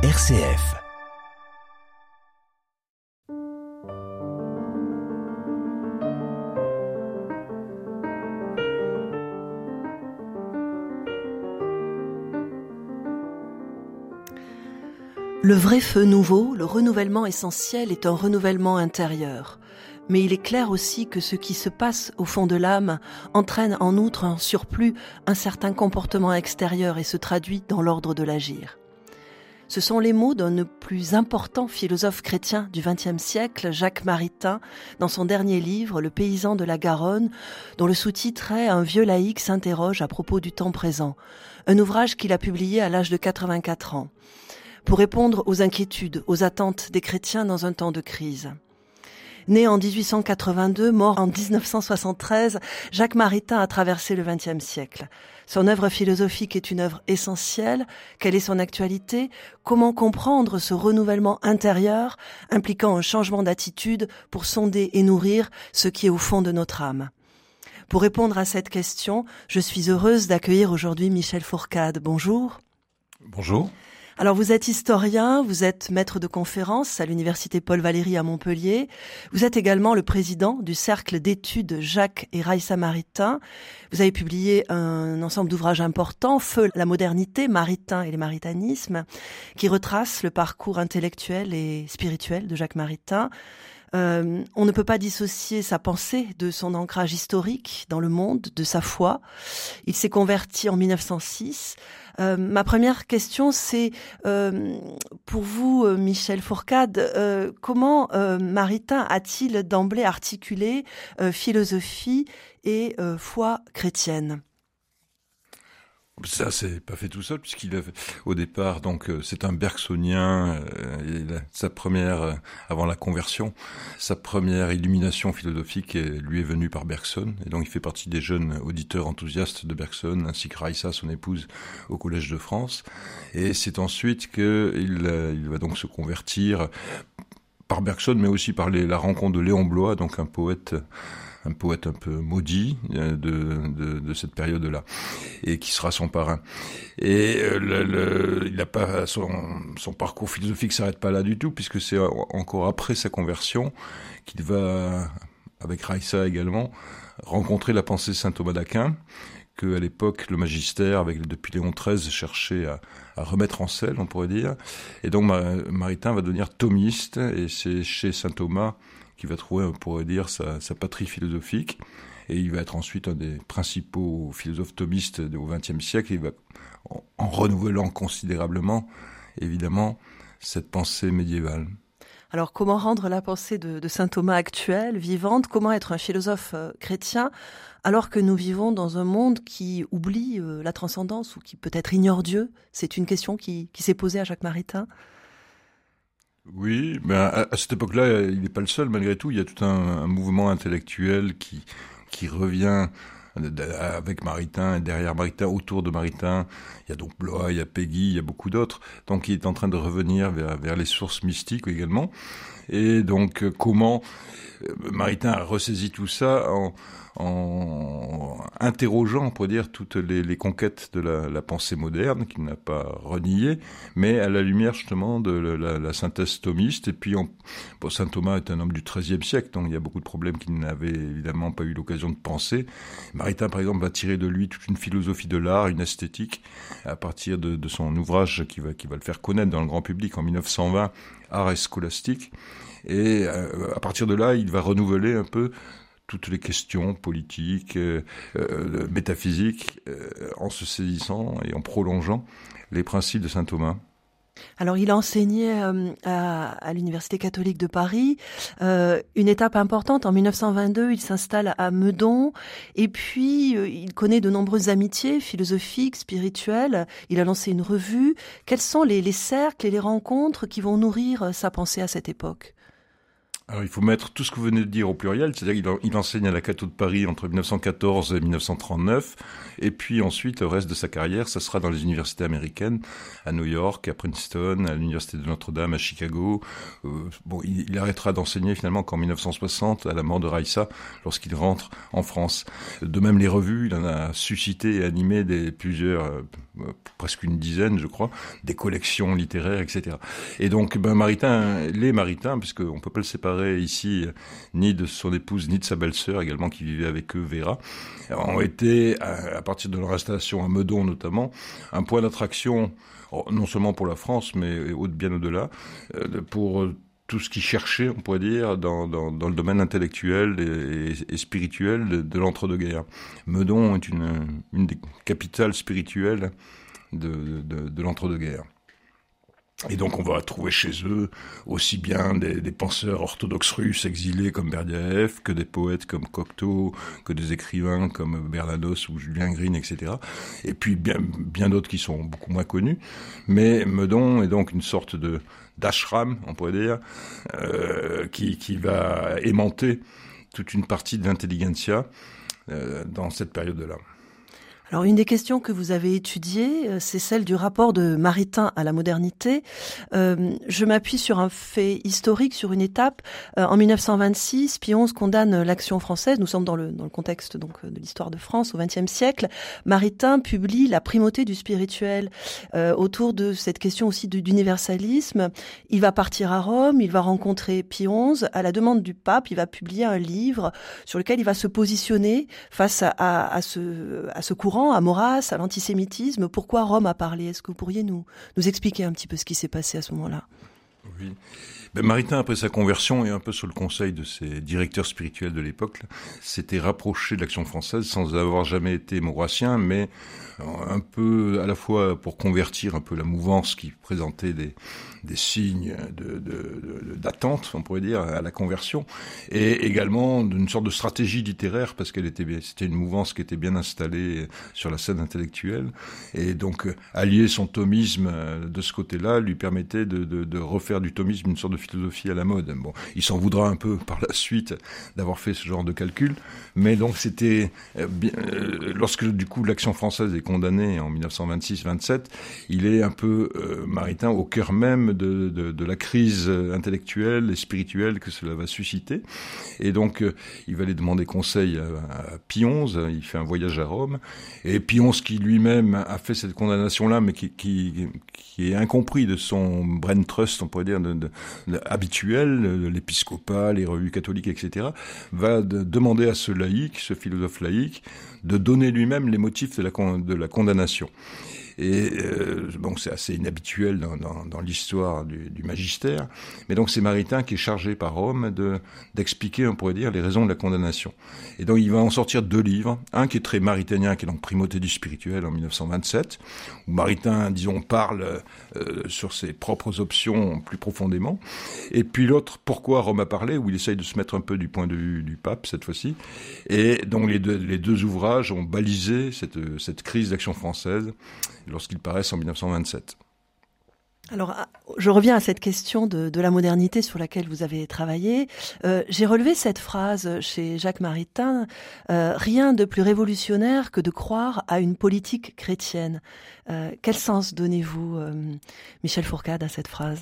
RCF. Le vrai feu nouveau, le renouvellement essentiel est un renouvellement intérieur. Mais il est clair aussi que ce qui se passe au fond de l'âme entraîne en outre un surplus, un certain comportement extérieur et se traduit dans l'ordre de l'agir. Ce sont les mots d'un plus important philosophe chrétien du XXe siècle, Jacques Maritain, dans son dernier livre, Le paysan de la Garonne, dont le sous-titre est Un vieux laïc s'interroge à propos du temps présent, un ouvrage qu'il a publié à l'âge de 84 ans pour répondre aux inquiétudes, aux attentes des chrétiens dans un temps de crise. Né en 1882, mort en 1973, Jacques Maritain a traversé le XXe siècle. Son œuvre philosophique est une œuvre essentielle. Quelle est son actualité? Comment comprendre ce renouvellement intérieur impliquant un changement d'attitude pour sonder et nourrir ce qui est au fond de notre âme? Pour répondre à cette question, je suis heureuse d'accueillir aujourd'hui Michel Fourcade. Bonjour. Bonjour. Alors vous êtes historien, vous êtes maître de conférence à l'université Paul Valéry à Montpellier. Vous êtes également le président du cercle d'études Jacques et Raïssa Maritain. Vous avez publié un ensemble d'ouvrages importants, Feu, la modernité, Maritain et les maritanismes, qui retrace le parcours intellectuel et spirituel de Jacques Maritain. Euh, on ne peut pas dissocier sa pensée de son ancrage historique dans le monde, de sa foi. Il s'est converti en 1906 euh, ma première question, c'est euh, pour vous, euh, Michel Fourcade, comment Maritain a-t-il d'emblée articulé philosophie et foi chrétienne? Ça, c'est pas fait tout seul, puisqu'il a, au départ, donc, euh, c'est un bergsonien, euh, sa première, euh, avant la conversion, sa première illumination philosophique lui est venue par Bergson, et donc il fait partie des jeunes auditeurs enthousiastes de Bergson, ainsi que Raissa, son épouse, au Collège de France. Et c'est ensuite qu'il il va donc se convertir par Bergson, mais aussi par les, la rencontre de Léon Blois, donc un poète un poète un peu maudit euh, de, de, cette période-là, et qui sera son parrain. Et euh, il pas son, son parcours philosophique s'arrête pas là du tout, puisque c'est encore après sa conversion qu'il va, avec Raissa également, rencontrer la pensée Saint Thomas d'Aquin que à l'époque le magistère, avec depuis Léon XIII, cherchait à, à, remettre en selle, on pourrait dire. Et donc Maritain va devenir thomiste, et c'est chez Saint Thomas qui va trouver, on pourrait dire, sa, sa, patrie philosophique. Et il va être ensuite un des principaux philosophes thomistes au XXe siècle. il va, en, en renouvelant considérablement, évidemment, cette pensée médiévale. Alors comment rendre la pensée de, saint Thomas actuelle, vivante? Comment être un philosophe euh, chrétien alors que nous vivons dans un monde qui oublie euh, la transcendance ou qui peut-être ignore Dieu? C'est une question qui s'est posée à Jacques Maritain. Oui, mais à, cette époque-là, il n'est pas le seul. Malgré tout, il y a tout un, un mouvement intellectuel qui qui revient avec Maritain et derrière Maritain, autour de Maritain, il y a donc Blois, il y a Peggy, il y a beaucoup d'autres. Donc il est en train de revenir vers, vers les sources mystiques également. Et donc comment euh, Maritain a ressaisi tout ça en, interrogeant, on pourrait dire, toutes les, conquêtes de la, pensée moderne, qu'il n'a pas renié, mais à la lumière justement de la, synthèse thomiste. Et puis, saint Thomas est un homme du XIIIe siècle, donc il y a beaucoup de problèmes qu'il n'avait évidemment pas eu l'occasion de penser. Maritain, par exemple, va tirer de lui toute une philosophie de l'art, une esthétique, à partir de, de son ouvrage qui va, qui va le faire connaître dans le grand public en 1920, Art et scolastique. Et euh, à partir de là, il va renouveler un peu toutes les questions politiques, euh, euh, métaphysiques, en se saisissant et en prolongeant les principes de saint Thomas. Alors, il a enseigné euh, à, à l'Université catholique de Paris. Euh, une étape importante, en 1922, il s'installe à Meudon. Et puis, euh, il connaît de nombreuses amitiés philosophiques, spirituelles. Il a lancé une revue. Quels sont les, les cercles et les rencontres qui vont nourrir sa pensée à cette époque? Alors il faut mettre tout ce que vous venez de dire au pluriel, c'est-à-dire qu'il enseigne à la Cato de Paris entre 1914 et 1939, et puis ensuite le reste de sa carrière, ça sera dans les universités américaines, à New York, à Princeton, à l'université de Notre-Dame, à Chicago. Euh, bon, il, arrêtera d'enseigner finalement qu'en 1960, à la mort de Raissa, lorsqu'il rentre en France. De même les revues, il en a suscité et animé des plusieurs, euh, presque une dizaine, je crois, des collections littéraires, etc. Et donc, ben Maritain, les Maritains, puisque on peut pas le séparer ici ni de son épouse ni de sa belle-sœur également qui vivait avec eux, Vera, ont été, à partir de leur installation à Meudon notamment, un point d'attraction oh, non seulement pour la France, mais bien au-delà, euh, pour tout ce qui cherchait, on pourrait dire, dans, le domaine intellectuel et, spirituel de, l'entre-deux-guerres. Meudon est une, des capitales spirituelles de l'entre-deux-guerres. Et donc on va trouver chez eux aussi bien des, penseurs orthodoxes russes exilés comme Berdyaev, que des poètes comme Cocteau, que des écrivains comme Bernanos ou Julien Green, etc. Et puis bien, bien d'autres qui sont beaucoup moins connus. Mais Meudon est donc une sorte de d'ashram, on pourrait dire, euh, qui, qui va aimanter toute une partie de l'intelligentsia euh, dans cette période-là. Alors une des questions que vous avez étudiées, euh, c'est celle du rapport de Maritain à la modernité. Euh, je m'appuie sur un fait historique, sur une étape. Euh, en 1926, Pionze condamne l'action française. Nous sommes dans le, dans le contexte donc de l'histoire de France au XXe siècle. Maritain publie La primauté du spirituel autour de cette question aussi d'universalisme. Il va partir à Rome, il va rencontrer Pionze. À la demande du pape, il va publier un livre sur lequel il va se positionner face à, à, à ce, à ce courant à Maurras, à l'antisémitisme. Pourquoi Rome a parlé? Est-ce que vous pourriez nous, nous expliquer un petit peu ce qui s'est passé à ce moment-là? Oui. Ben, Maritain, après sa conversion et un peu sous le conseil de ses directeurs spirituels de l'époque, s'était rapproché de l'action française sans avoir jamais été maurassien, mais un peu à la fois pour convertir un peu la mouvance qui présentait des, signes d'attente, on pourrait dire, à la conversion, et également d'une sorte de stratégie littéraire parce qu'elle était c'était une mouvance qui était bien installée sur la scène intellectuelle, et donc allier son thomisme de ce côté-là lui permettait de, de, refaire du thomisme une sorte de philosophie à la mode. Bon, il s'en voudra un peu par la suite d'avoir fait ce genre de calcul, mais donc c'était euh, euh, lorsque du coup l'action française est condamné en 1926-27, il est un peu euh, maritain au cœur même de, de, la crise intellectuelle et spirituelle que cela va susciter. Et donc, il va aller demander conseil à, à il fait un voyage à Rome, et Pionze qui lui-même a fait cette condamnation-là, mais qui, qui, qui, est incompris de son brain trust, on pourrait dire, de, habituel, l'épiscopat, les revues catholiques, etc., va demander à ce laïc, ce philosophe laïque, de donner lui-même les motifs de la, de la condamnation. Et euh, bon, c'est assez inhabituel dans, dans, dans l'histoire du, du, magistère. Mais donc c'est Maritain qui est chargé par Rome de d'expliquer, on pourrait dire, les raisons de la condamnation. Et donc il va en sortir deux livres. Un qui est très maritanien, qui est donc Primauté du spirituel en 1927, où Maritain, disons, parle euh, sur ses propres options plus profondément. Et puis l'autre, Pourquoi Rome a parlé, où il essaye de se mettre un peu du point de vue du pape cette fois-ci. Et donc les deux, les deux ouvrages ont balisé cette, cette crise d'action française lorsqu'ils paraissent en 1927. Alors, ah, je reviens à cette question de, la modernité sur laquelle vous avez travaillé. Euh, J'ai relevé cette phrase chez Jacques Maritain euh, Rien de plus révolutionnaire que de croire à une politique chrétienne. Euh, quel sens donnez-vous, Michel Fourcade, à cette phrase?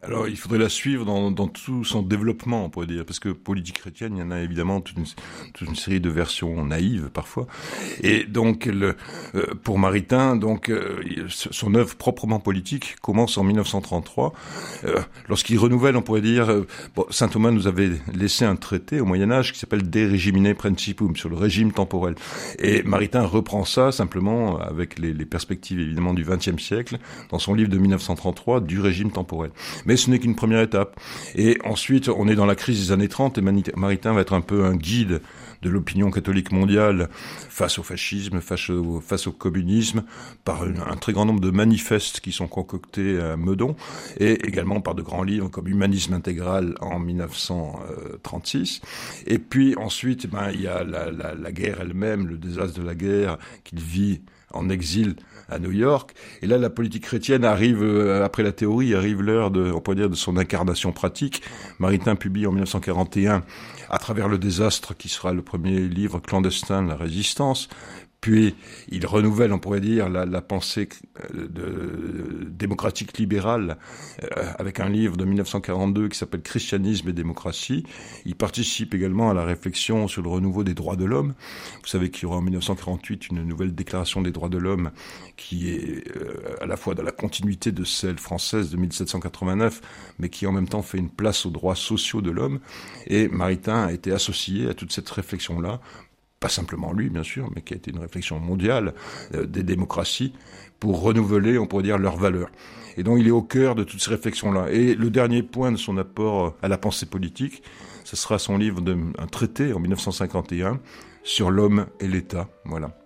Alors, il faudrait la suivre dans, dans, tout son développement, on pourrait dire, parce que politique chrétienne, il y en a évidemment toute une, toute une série de versions naïves parfois. Et donc, le, euh, pour Maritain, donc euh, son œuvre proprement politique commence en 1933, euh, lorsqu'il renouvelle, on pourrait dire, bon, saint Thomas nous avait laissé un traité au Moyen Âge qui s'appelle De Regimine Principum sur le régime temporel. Et Maritain reprend ça simplement avec les, les perspectives évidemment du XXe siècle dans son livre de 1933 du régime temporel mais ce n'est qu'une première étape. Et ensuite, on est dans la crise des années 30 et Maritain va être un peu un guide de l'opinion catholique mondiale face au fascisme, face au, communisme, par un très grand nombre de manifestes qui sont concoctés à Meudon, et également par de grands livres comme Humanisme intégral en 1936. Et puis ensuite, ben, il y a la, la guerre elle-même, le désastre de la guerre qu'il vit en exil à New York. Et là, la politique chrétienne arrive, euh, après la théorie, arrive l'heure de, on pourrait dire, de son incarnation pratique. Maritain publie en 1941, à travers le désastre, qui sera le premier livre clandestin de la résistance, puis il renouvelle, on pourrait dire, la, la pensée euh, de, démocratique libérale euh, avec un livre de 1942 qui s'appelle Christianisme et démocratie. Il participe également à la réflexion sur le renouveau des droits de l'homme. Vous savez qu'il y aura en 1948 une nouvelle déclaration des droits de l'homme qui est euh, à la fois dans la continuité de celle française de 1789, mais qui en même temps fait une place aux droits sociaux de l'homme. Et Maritain a été associé à toute cette réflexion-là pas simplement lui bien sûr, mais qui a été une réflexion mondiale euh, des démocraties pour renouveler, on pourrait dire, leurs valeurs. Et donc il est au cœur de toutes ces réflexions-là. Et le dernier point de son apport euh, à la pensée politique, ce sera son livre d'un traité en 1951 sur l'homme et l'État. Voilà.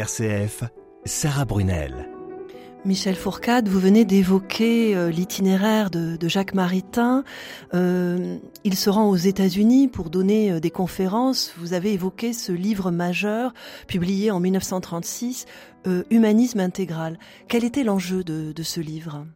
RCF, Sarah Brunel. Michel Fourcade, vous venez d'évoquer euh, l'itinéraire de, Jacques Maritain. Euh, il se rend aux États-Unis pour donner euh, des conférences. Vous avez évoqué ce livre majeur publié en 1936, Humanisme intégral. Quel était l'enjeu de ce livre?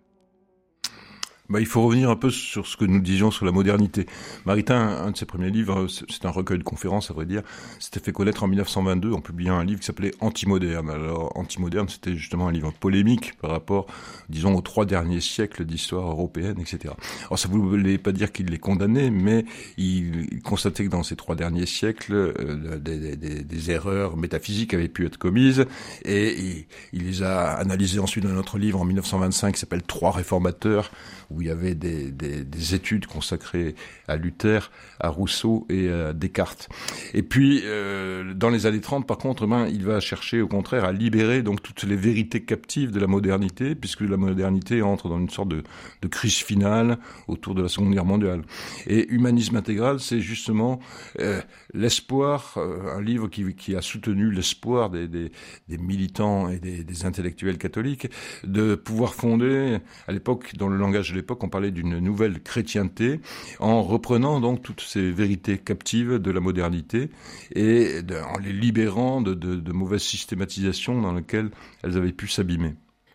Bah, il faut revenir un peu sur ce que nous disions sur la modernité. Maritain, un de ses premiers livres, c'est un recueil de conférences, à vrai dire, s'était fait connaître en 1922 en publiant un livre qui s'appelait Antimoderne. Alors, Antimoderne, c'était justement un livre polémique par rapport, disons, aux trois derniers siècles d'histoire européenne, etc. Alors, ça ne voulait pas dire qu'il les condamnait, mais il, constatait que dans ces trois derniers siècles, euh, des, erreurs métaphysiques avaient pu être commises, et il, il les a analysées ensuite dans un autre livre en 1925 qui s'appelle Trois réformateurs, où il y avait des, des, des, études consacrées à Luther, à Rousseau et à Descartes. Et puis, euh, dans les années 30, par contre, ben, il va chercher au contraire à libérer donc toutes les vérités captives de la modernité, puisque la modernité entre dans une sorte de, crise finale autour de la Seconde Guerre mondiale. Et Humanisme intégral, c'est justement euh, l'espoir, euh, un livre qui, a soutenu l'espoir des, militants et des, des intellectuels catholiques de pouvoir fonder, à l'époque, dans le langage de l'époque, on parlait d'une nouvelle chrétienté, en reprenant donc toutes ces vérités captives de la modernité et en les libérant de, mauvaises systématisations dans lesquelles elles avaient pu s'abîmer.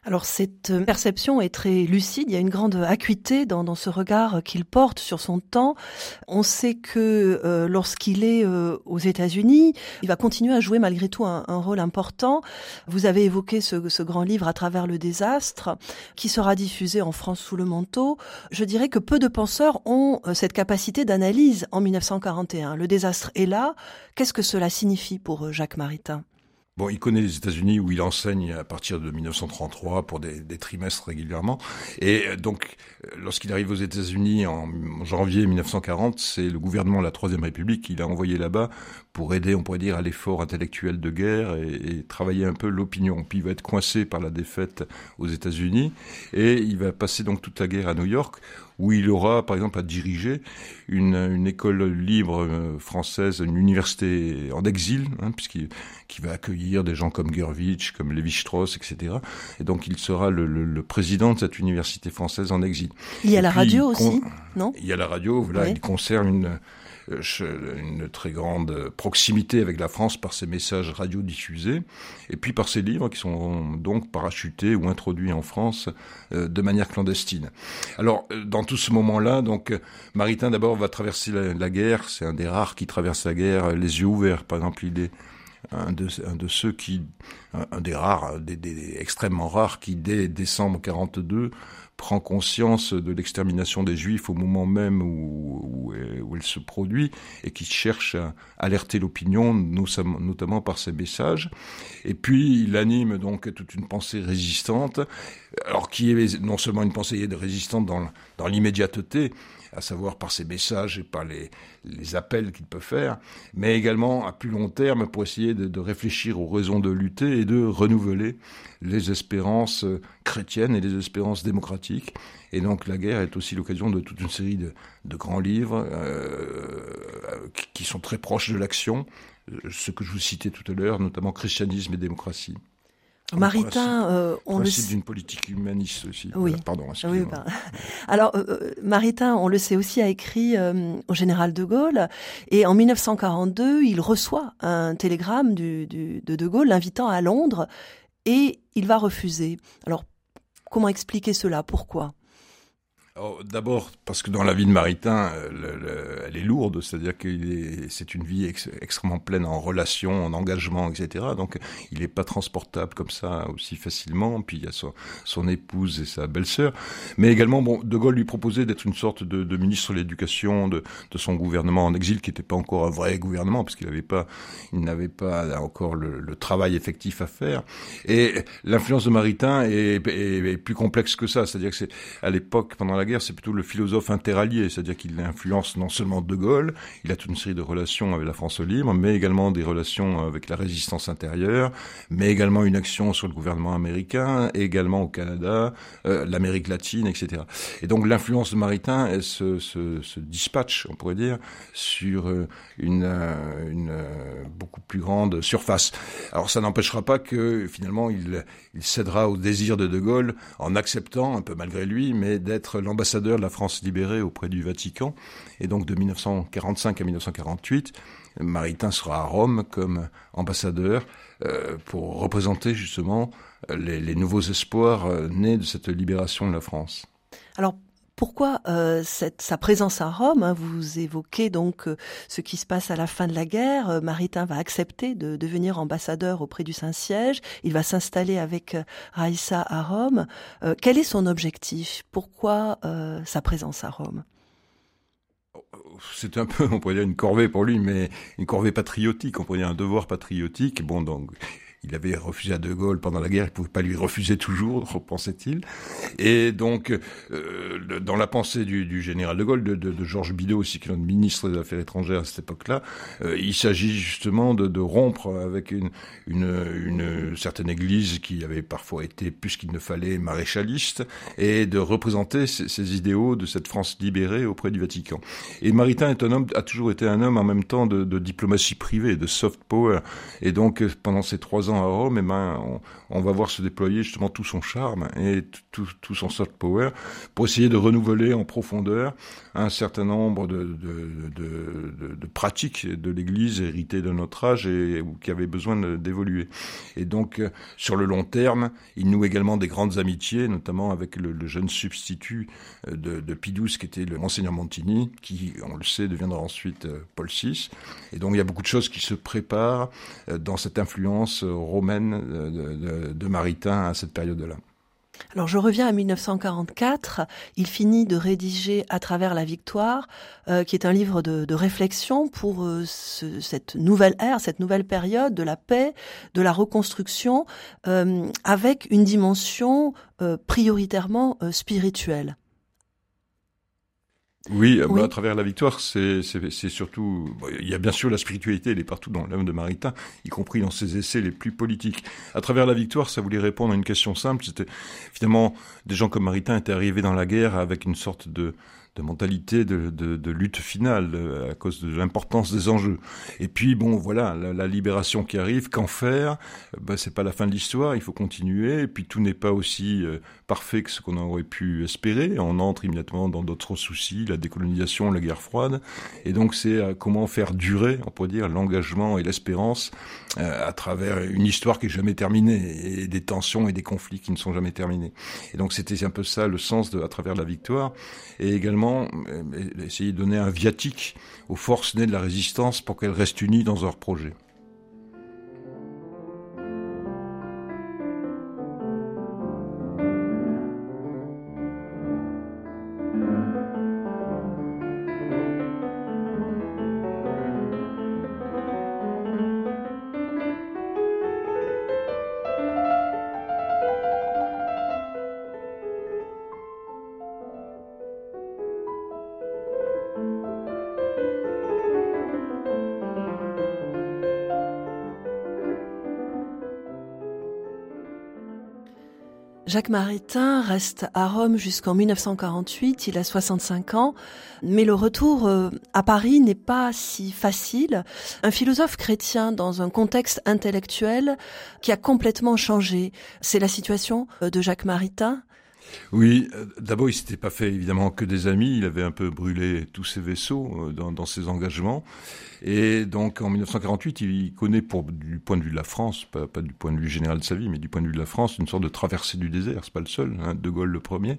Alors cette perception est très lucide, il y a une grande acuité dans, ce regard qu'il porte sur son temps. On sait que euh, lorsqu'il est euh, aux États-Unis, il va continuer à jouer malgré tout un, rôle important. Vous avez évoqué ce, grand livre à travers le désastre, qui sera diffusé en France sous le manteau. Je dirais que peu de penseurs ont euh, cette capacité d'analyse en 1941. Le désastre est là. Qu'est-ce que cela signifie pour Jacques Maritain? Bon, il connaît les États-Unis où il enseigne à partir de 1933 pour des, trimestres régulièrement. Et euh, donc, euh, lorsqu'il arrive aux États-Unis en janvier 1940, c'est le gouvernement de la Troisième République qu'il a envoyé là-bas pour aider, on pourrait dire, à l'effort intellectuel de guerre et, et travailler un peu l'opinion. Puis il va être coincé par la défaite aux États-Unis et il va passer donc toute la guerre à New York où il aura, par exemple, à diriger une, une école libre euh, française, une université en exil, hein, puisqu'il qui va accueillir des gens comme Gervitch, comme Lévi-Strauss, etc. Et donc, il sera le, le, le, président de cette université française en exil. Il y a la radio aussi, non? Il y a la radio, voilà, il conserve une une très grande proximité avec la France par ses messages radiodiffusés, et puis par ses livres qui sont donc parachutés ou introduits en France euh, de manière clandestine. Alors, euh, dans tout ce moment-là, donc Maritain d'abord va traverser la, guerre, c'est un des rares qui traverse la guerre les yeux ouverts. Par exemple, il est un de, un de ceux qui, un, des rares, des, des, extrêmement rares, qui dès décembre 42 prend conscience de l'extermination des Juifs au moment même où, où, elle se produit et qui cherche à alerter l'opinion, notamment par ses messages. Et puis il anime donc toute une pensée résistante. alors qui est non seulement une pensée résistante dans, dans l'immédiateté, à savoir par ses messages et par les, appels qu'il peut faire, mais également à plus long terme pour essayer de, réfléchir aux raisons de lutter et de renouveler les espérances chrétiennes et les espérances démocratiques. Et donc la guerre est aussi l'occasion de toute une série de, de grands livres euh, qui sont très proches de l'action, ce que je vous citais tout à l'heure, notamment Christianisme et démocratie. Maritain, euh, on le sait d'une politique humaniste aussi. Oui. Pardon. Oui, bah. Alors, euh, Maritain, on le sait aussi, a écrit euh, au général de Gaulle, et en 1942, il reçoit un télégramme du, du, de De Gaulle l'invitant à Londres, et il va refuser. Alors, comment expliquer cela? Pourquoi? D'abord parce que dans la vie de Maritain, euh, le, le, elle est lourde, c'est-à-dire que c'est une vie ex, extrêmement pleine en relations, en engagement, etc. Donc il n'est pas transportable comme ça aussi facilement. Puis il y a son, épouse et sa belle-sœur, mais également bon, De Gaulle lui proposait d'être une sorte de, ministre de l'éducation de, son gouvernement en exil, qui n'était pas encore un vrai gouvernement parce qu'il n'avait pas, il n'avait pas encore le, travail effectif à faire. Et l'influence de Maritain est, est plus complexe que ça, c'est-à-dire que c'est à l'époque pendant la c'est plutôt le philosophe interallié, c'est-à-dire qu'il influence non seulement De Gaulle, il a toute une série de relations avec la France libre, mais également des relations avec la résistance intérieure, mais également une action sur le gouvernement américain, également au Canada, euh, l'Amérique latine, etc. Et donc l'influence de Maritain elle se, se, dispatche, on pourrait dire, sur euh, une, euh, beaucoup plus grande surface. Alors ça n'empêchera pas que finalement il, il cédera au désir de De Gaulle en acceptant, un peu malgré lui, mais d'être l'ambassadeur ambassadeur de la France libérée auprès du Vatican. Et donc de 1945 à 1948, Maritain sera à Rome comme ambassadeur euh, pour représenter justement les, les nouveaux espoirs euh, nés de cette libération de la France. Pourquoi euh, sa présence à Rome hein, Vous évoquez donc euh, ce qui se passe à la fin de la guerre. Euh, Maritain va accepter de devenir ambassadeur auprès du Saint-Siège. Il va s'installer avec Raïssa à Rome. Quel est son objectif? Pourquoi sa présence à Rome? C'est un peu, on pourrait dire, une corvée pour lui, mais une corvée patriotique, on pourrait dire un devoir patriotique. Bon, donc, il avait refusé à De Gaulle pendant la guerre, il pouvait pas lui refuser toujours, pensait-il. Et donc, euh, dans la pensée du, du, général De Gaulle, de, de, de Georges Bidault aussi, qui est ministre des Affaires étrangères à cette époque-là, euh, il s'agit justement de, de, rompre avec une, une, une, certaine église qui avait parfois été, plus qu'il ne fallait, maréchaliste, et de représenter ces, idéaux de cette France libérée auprès du Vatican. Et Maritain est un homme, a toujours été un homme en même temps de, de diplomatie privée, de soft power. Et donc, pendant ces trois à Rome, eh ben, on, va voir se déployer justement tout son charme et tout, son soft power pour essayer de renouveler en profondeur un certain nombre de, pratiques de l'Église héritées de notre âge et qui avaient besoin d'évoluer. Et donc, euh, sur le long terme, il noue également des grandes amitiés, notamment avec le, jeune substitut euh, de, de qui était le monseigneur Montini, qui, on le sait, deviendra ensuite euh, Paul VI. Et donc, il y a beaucoup de choses qui se préparent dans cette influence romaine de, de, Maritain à cette période-là. Alors je reviens à 1944. Il finit de rédiger à travers la victoire, euh, qui est un livre de, réflexion pour euh, ce, cette nouvelle ère, cette nouvelle période de la paix, de la reconstruction, euh, avec une dimension euh, prioritairement euh, spirituelle. Oui, oui. Bah, à travers la victoire, c'est surtout... Bon, il y a bien sûr la spiritualité, elle est partout dans l'âme de Maritain, y compris dans ses essais les plus politiques. À travers la victoire, ça voulait répondre à une question simple. C'était finalement, des gens comme Maritain étaient arrivés dans la guerre avec une sorte de de mentalité de, lutte finale à cause de l'importance des enjeux. Et puis bon, voilà, la, libération qui arrive, qu'en faire ben, C'est pas la fin de l'histoire, il faut continuer. Et puis tout n'est pas aussi euh, parfait que ce qu'on aurait pu espérer. On entre immédiatement dans d'autres soucis, la décolonisation, la guerre froide. Et donc c'est euh, comment faire durer, on pourrait dire, l'engagement et l'espérance euh, à travers une histoire qui est jamais terminée et des tensions et des conflits qui ne sont jamais terminés. Et donc c'était un peu ça le sens à travers la victoire et également essayer de donner un viatique aux forces nées de la résistance pour qu'elles restent unies dans leur projet. Jacques Maritain reste à Rome jusqu'en 1948, il a 65 ans, mais le retour euh, à Paris n'est pas si facile. Un philosophe chrétien dans un contexte intellectuel qui a complètement changé, c'est la situation euh, de Jacques Maritain oui, euh, d'abord il s'était pas fait évidemment que des amis, il avait un peu brûlé tous ses vaisseaux dans, dans ses engagements. Et donc en 1948, il connaît pour du point de vue de la France, pas, du point de vue général de sa vie, mais du point de vue de la France, une sorte de traversée du désert. C'est pas le seul, hein, De Gaulle le premier.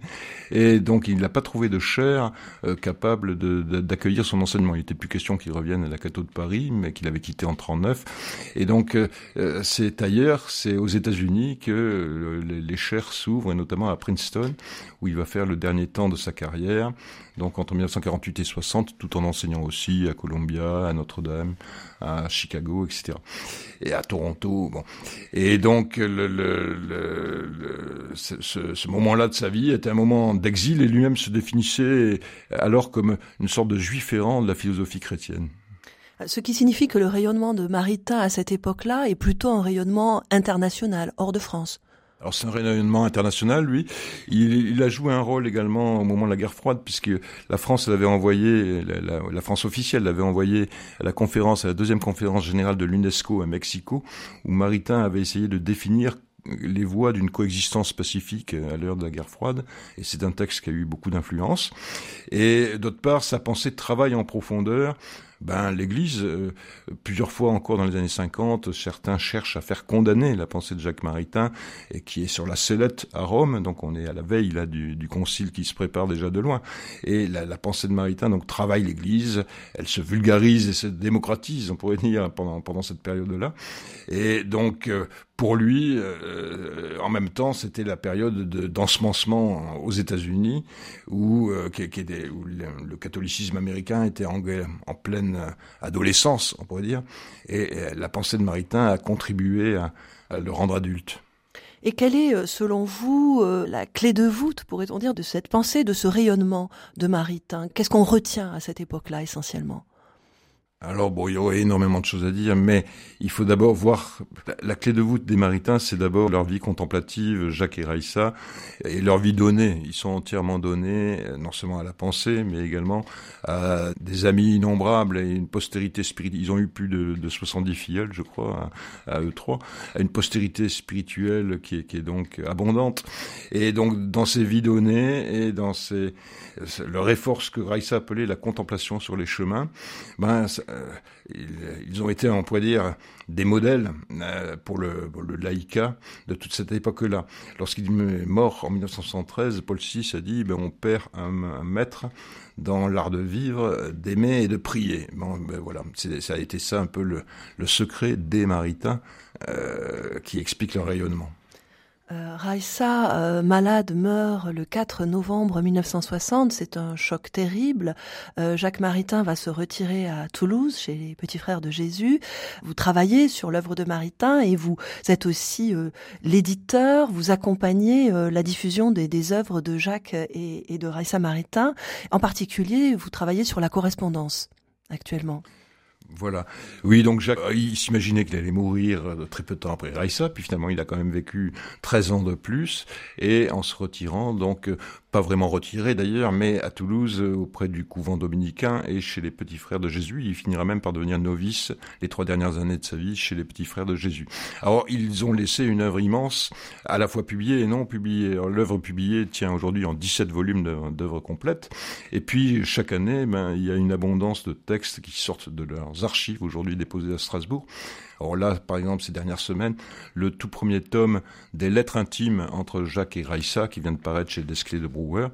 Et donc il n'a pas trouvé de chair euh, capable d'accueillir son enseignement. Il était plus question qu'il revienne à la Cato de Paris, mais qu'il avait quitté en 39. Et donc euh, euh, c'est ailleurs, c'est aux États-Unis que les, les chaires s'ouvrent, et notamment à Princeton, où il va faire le dernier temps de sa carrière donc entre 1948 et 60, tout en enseignant aussi à Columbia, à Notre-Dame, à Chicago, etc. Et à Toronto. Bon. Et donc ce, ce moment-là de sa vie était un moment d'exil et lui-même se définissait alors comme une sorte de juif errant de la philosophie chrétienne. Ce qui signifie que le rayonnement de Maritain à cette époque-là est plutôt un rayonnement international, hors de France. Alors c'est un rayonnement international, lui. Il, il, a joué un rôle également au moment de la guerre froide, puisque la France l'avait envoyé, la, la, la, France officielle l'avait envoyé à la conférence, à la deuxième conférence générale de l'UNESCO à Mexico, où Maritain avait essayé de définir les voies d'une coexistence pacifique à l'heure de la guerre froide, et c'est un texte qui a eu beaucoup d'influence. Et d'autre part, sa pensée travaille en profondeur ben l'Église, euh, plusieurs fois encore dans les années 50, certains cherchent à faire condamner la pensée de Jacques Maritain, et qui est sur la sellette à Rome, donc on est à la veille là du, du concile qui se prépare déjà de loin. Et la, la pensée de Maritain donc travaille l'Église, elle se vulgarise et se démocratise, on pourrait dire pendant pendant cette période-là. Et donc euh, pour lui, euh, en même temps, c'était la période d'ensemencement aux États-Unis, où, euh, le, catholicisme américain était en, pleine adolescence, on pourrait dire, et, la pensée de Maritain a contribué à, à le rendre adulte. Et quelle est, euh, selon vous, la clé de voûte, pourrait-on dire, de cette pensée, de ce rayonnement de Maritain Qu'est-ce qu'on retient à cette époque-là essentiellement? Alors bon, il y aurait énormément de choses à dire, mais il faut d'abord voir la clé de voûte des Maritains, c'est d'abord leur vie contemplative, Jacques et Raïssa, et leur vie donnée. Ils sont entièrement donnés, non seulement à la pensée, mais également à des amis innombrables et une postérité spirituelle. Ils ont eu plus de, de 70 filleuls, je crois, à, à, eux trois, à une postérité spirituelle qui est, donc abondante. Et donc dans ces vies données et dans ces leur effort, ce que Raïssa appelait la contemplation sur les chemins, ben ils, ont été, on pourrait dire, des modèles euh, pour le, pour de toute cette époque-là. Lorsqu'il est mort en 1973, Paul VI a dit ben, on perd un, maître dans l'art de vivre, d'aimer et de prier. Bon, ben voilà, ça a été ça un peu le, le secret des Maritains euh, qui explique leur rayonnement. Euh, Raissa, euh, malade, meurt le 4 novembre 1960. C'est un choc terrible. Euh, Jacques Maritain va se retirer à Toulouse, chez les Petits Frères de Jésus. Vous travaillez sur l'œuvre de Maritain et vous êtes aussi euh, l'éditeur. Vous accompagnez la diffusion des, œuvres de Jacques et, et de Raissa Maritain. En particulier, vous travaillez sur la correspondance actuellement. Voilà. Oui, donc Jacques, il s'imaginait qu'il allait mourir très peu de temps après Raissa, puis finalement il a quand même vécu 13 ans de plus, et en se retirant, donc pas vraiment retiré d'ailleurs, mais à Toulouse, auprès du couvent dominicain et chez les petits frères de Jésus, il finira même par devenir novice les trois dernières années de sa vie chez les petits frères de Jésus. Alors ils ont laissé une œuvre immense, à la fois publiée et non publiée. L'œuvre publiée tient aujourd'hui en 17 volumes d'œuvres complètes, et puis chaque année, ben, il y a une abondance de textes qui sortent de leurs archives aujourd'hui déposées à Strasbourg. Or là, par exemple, ces dernières semaines, le tout premier tome des lettres intimes entre Jacques et Raissa, qui vient de paraître chez Desclés de Brouwer,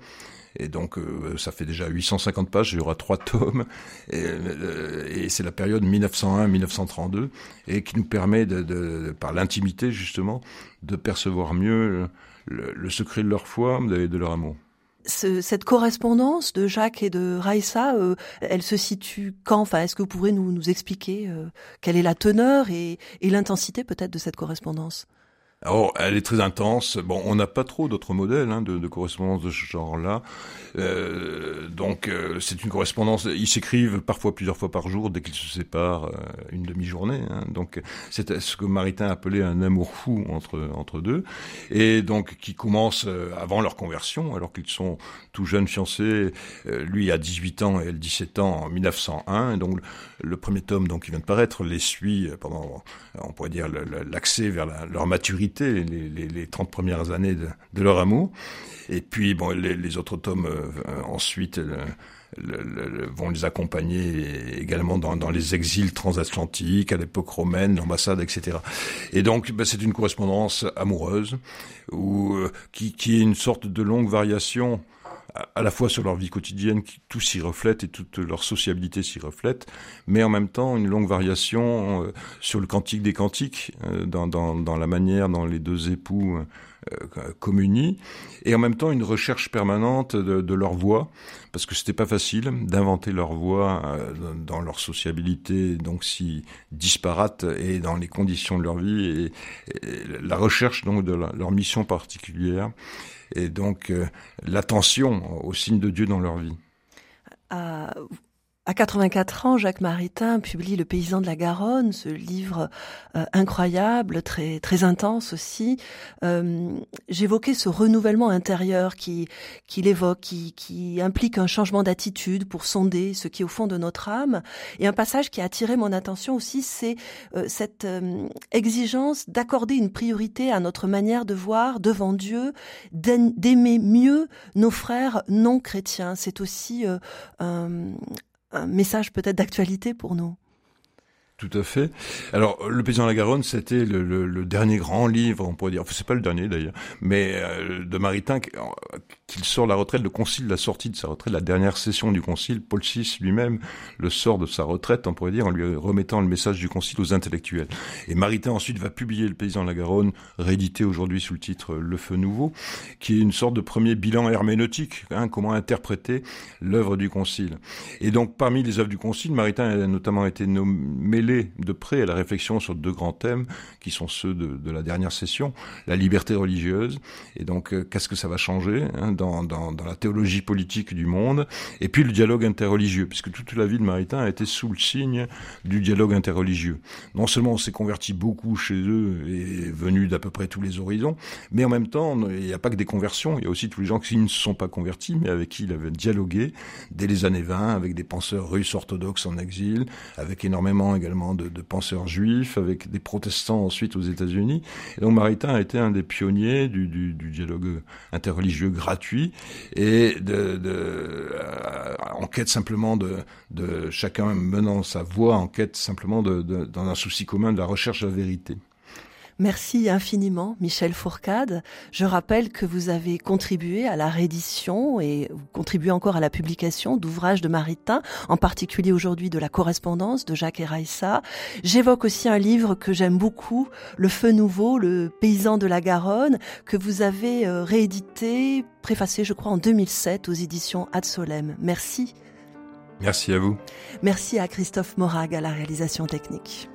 et donc euh, ça fait déjà 850 pages, il y aura trois tomes, et, euh, c'est la période 1901-1932, et qui nous permet, de, de, par l'intimité justement, de percevoir mieux le, le, secret de leur foi et de leur amour ce, cette correspondance de Jacques et de Raissa, euh, elle se situe quand? Enfin, est-ce que vous pourrez nous, nous expliquer euh, quelle est la teneur et, et l'intensité peut-être de cette correspondance? Alors, elle est très intense. Bon, on n'a pas trop d'autres modèles hein, de, de, correspondance de ce genre-là. Euh, donc, euh, c'est une correspondance. Ils s'écrivent parfois plusieurs fois par jour dès qu'ils se séparent euh, une demi-journée. Hein. Donc, c'est ce que Maritain appelait un amour fou entre entre deux, et donc qui commence euh, avant leur conversion, alors qu'ils sont tout jeunes fiancés. lui a 18 ans et elle 17 ans en 1901. Et donc, le premier tome, donc qui vient de paraître, les suit pendant, on pourrait dire, l'accès vers leur maturité les, les, les 30 premières années de, leur amour. Et puis, bon, les, autres tomes euh, ensuite vont les accompagner également dans, les exils transatlantiques, à l'époque romaine, l'ambassade, etc. Et donc, ben, c'est une correspondance amoureuse, ou euh, qui, qui est une sorte de longue variation à la fois sur leur vie quotidienne, qui tout s'y reflète et toute leur sociabilité s'y reflète, mais en même temps une longue variation euh, sur le cantique des cantiques, euh, dans, dans, dans, la manière dont les deux époux euh, communient, et en même temps une recherche permanente de, de leur voix, parce que c'était pas facile d'inventer leur voix dans leur sociabilité, donc si disparate, et dans les conditions de leur vie, et la recherche donc de leur mission particulière et donc euh, l'attention aux signes de Dieu dans leur vie. Euh, à 84 ans, Jacques Maritain publie Le paysan de la Garonne, ce livre euh, incroyable, très très intense aussi. Euh, J'évoquais ce renouvellement intérieur qui qu'il évoque, qui, implique un changement d'attitude pour sonder ce qui est au fond de notre âme. Et un passage qui a attiré mon attention aussi, c'est euh, cette euh, exigence d'accorder une priorité à notre manière de voir devant Dieu, d'aimer mieux nos frères non chrétiens. C'est aussi un message peut-être d'actualité pour nous. Tout à fait. Alors, Le Paysan de la Garonne, c'était le, dernier grand livre, on pourrait dire, enfin, c'est pas le dernier d'ailleurs, mais euh, de Maritain, qu'il sort la retraite, le concile, la sortie de sa retraite, la dernière session du concile, Paul VI lui-même le sort de sa retraite, on pourrait dire, en lui remettant le message du concile aux intellectuels. Et Maritain ensuite va publier Le Paysan de la Garonne, réédité aujourd'hui sous le titre Le Feu Nouveau, qui est une sorte de premier bilan herméneutique, hein, comment interpréter l'œuvre du concile. Et donc, parmi les œuvres du concile, Maritain a notamment été nommé de près à la réflexion sur deux grands thèmes qui sont ceux de, la dernière session, la liberté religieuse, et donc euh, qu'est-ce que ça va changer hein, dans, dans, la théologie politique du monde, et puis le dialogue interreligieux, puisque toute la vie de Maritain a été sous le signe du dialogue interreligieux. Non seulement on s'est converti beaucoup chez eux et venu d'à peu près tous les horizons, mais en même temps, il n'y a pas que des conversions, il y a aussi tous les gens qui ne se sont pas convertis, mais avec qui il avait dialogué dès les années 20, avec des penseurs russes orthodoxes en exil, avec énormément également de, penseurs juifs, avec des protestants ensuite aux États-Unis. Et donc Maritain a été un des pionniers du, dialogue interreligieux gratuit et de, euh, en quête simplement de, de chacun menant sa voix, en quête simplement de, dans un souci commun de la recherche de la vérité. Merci infiniment, Michel Fourcade. Je rappelle que vous avez contribué à la réédition et vous contribuez encore à la publication d'ouvrages de Maritain, en particulier aujourd'hui de la correspondance de Jacques Eraissa. J'évoque aussi un livre que j'aime beaucoup, Le Feu Nouveau, le paysan de la Garonne, que vous avez euh, réédité, préfacé, je crois, en 2007 aux éditions Ad Solem. Merci. Merci à vous. Merci à Christophe Morag à la réalisation technique.